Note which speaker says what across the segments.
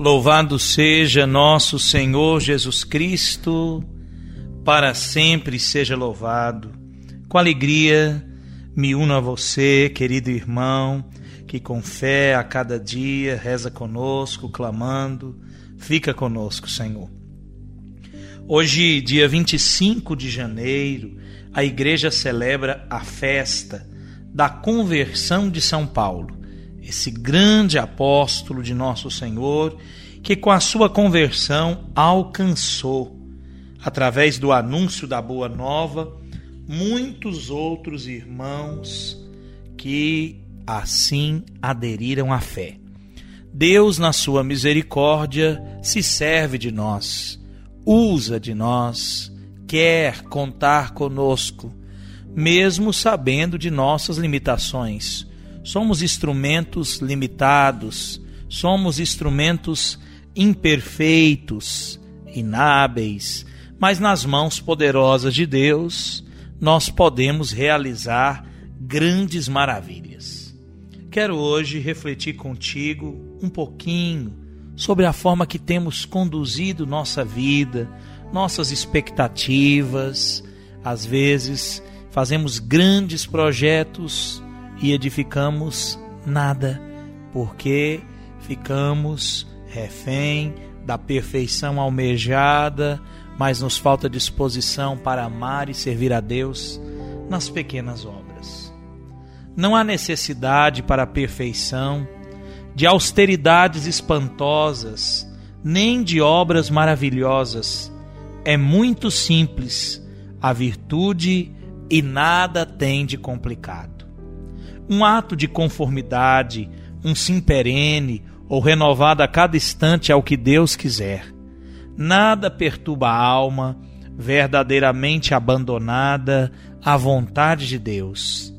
Speaker 1: Louvado seja nosso Senhor Jesus Cristo, para sempre seja louvado. Com alegria me uno a você, querido irmão, que com fé a cada dia reza conosco, clamando, fica conosco, Senhor. Hoje, dia 25 de janeiro, a igreja celebra a festa da conversão de São Paulo esse grande apóstolo de nosso Senhor, que com a sua conversão alcançou, através do anúncio da Boa Nova, muitos outros irmãos que assim aderiram à fé. Deus, na sua misericórdia, se serve de nós, usa de nós, quer contar conosco, mesmo sabendo de nossas limitações Somos instrumentos limitados, somos instrumentos imperfeitos, inábeis, mas nas mãos poderosas de Deus nós podemos realizar grandes maravilhas. Quero hoje refletir contigo um pouquinho sobre a forma que temos conduzido nossa vida, nossas expectativas. Às vezes fazemos grandes projetos e edificamos nada, porque ficamos refém da perfeição almejada, mas nos falta disposição para amar e servir a Deus nas pequenas obras. Não há necessidade para a perfeição de austeridades espantosas, nem de obras maravilhosas. É muito simples a virtude e nada tem de complicado um ato de conformidade, um sim perene ou renovado a cada instante ao que Deus quiser. Nada perturba a alma verdadeiramente abandonada à vontade de Deus.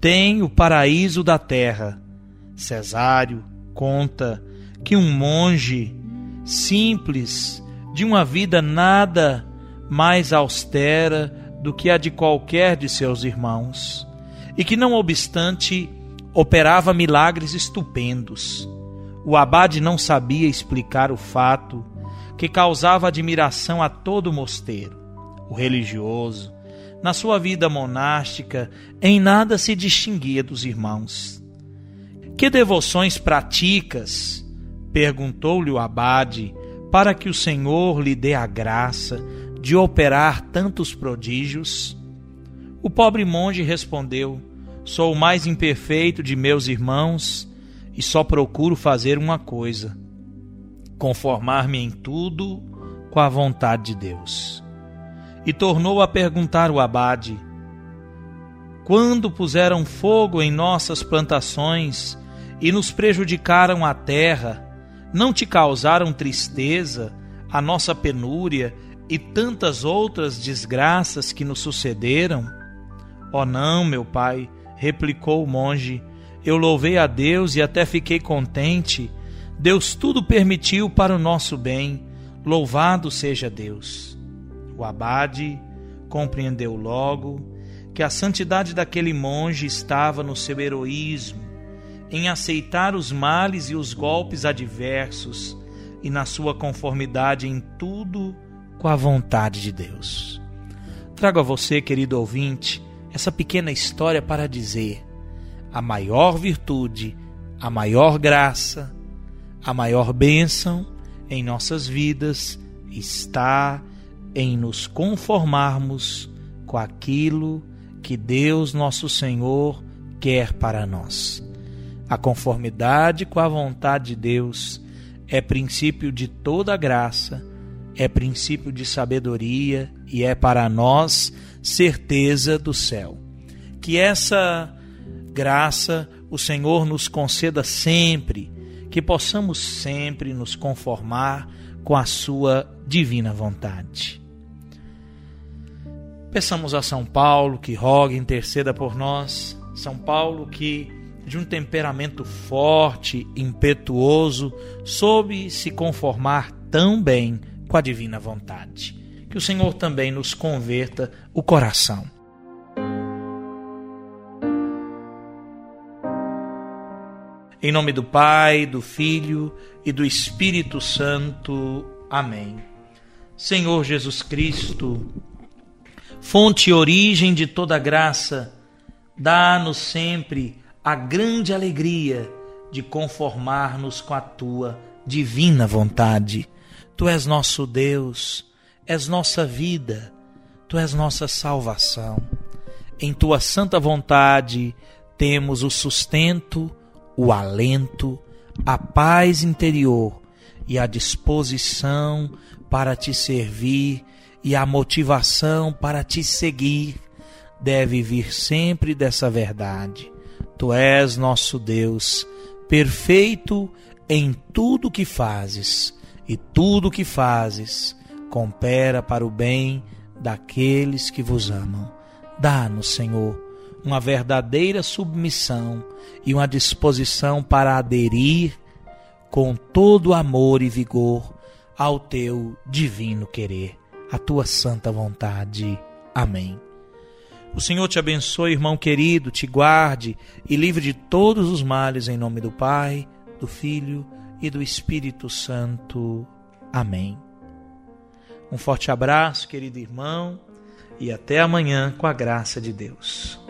Speaker 1: Tem o paraíso da terra. Cesário conta que um monge simples, de uma vida nada mais austera do que a de qualquer de seus irmãos, e que, não obstante, operava milagres estupendos. O abade não sabia explicar o fato que causava admiração a todo o mosteiro. O religioso, na sua vida monástica, em nada se distinguia dos irmãos. Que devoções praticas? perguntou-lhe o abade, para que o Senhor lhe dê a graça de operar tantos prodígios. O pobre monge respondeu: Sou o mais imperfeito de meus irmãos e só procuro fazer uma coisa: conformar-me em tudo com a vontade de Deus. E tornou a perguntar o abade: Quando puseram fogo em nossas plantações e nos prejudicaram a terra, não te causaram tristeza a nossa penúria e tantas outras desgraças que nos sucederam? Oh não, meu pai, replicou o monge. Eu louvei a Deus e até fiquei contente. Deus tudo permitiu para o nosso bem. Louvado seja Deus. O abade compreendeu logo que a santidade daquele monge estava no seu heroísmo, em aceitar os males e os golpes adversos e na sua conformidade em tudo com a vontade de Deus. Trago a você, querido ouvinte, essa pequena história para dizer: a maior virtude, a maior graça, a maior bênção em nossas vidas está em nos conformarmos com aquilo que Deus nosso Senhor quer para nós. A conformidade com a vontade de Deus é princípio de toda graça, é princípio de sabedoria e é para nós certeza do céu. Que essa graça, o Senhor nos conceda sempre que possamos sempre nos conformar com a Sua divina vontade. Peçamos a São Paulo que rogue, interceda por nós. São Paulo que, de um temperamento forte, impetuoso, soube se conformar tão bem com a divina vontade. Que o Senhor também nos converta o coração. Em nome do Pai, do Filho e do Espírito Santo. Amém. Senhor Jesus Cristo, fonte e origem de toda graça, dá-nos sempre a grande alegria de conformar-nos com a tua divina vontade. Tu és nosso Deus, és nossa vida, tu és nossa salvação. Em tua santa vontade temos o sustento, o alento, a paz interior e a disposição para te servir e a motivação para te seguir deve vir sempre dessa verdade. Tu és nosso Deus, perfeito em tudo que fazes, e tudo que fazes coopera para o bem daqueles que vos amam. Dá-nos, Senhor, uma verdadeira submissão e uma disposição para aderir com todo amor e vigor ao teu divino querer, a tua santa vontade. Amém. O Senhor te abençoe, irmão querido, te guarde e livre de todos os males em nome do Pai, do Filho e do Espírito Santo. Amém. Um forte abraço, querido irmão, e até amanhã com a graça de Deus.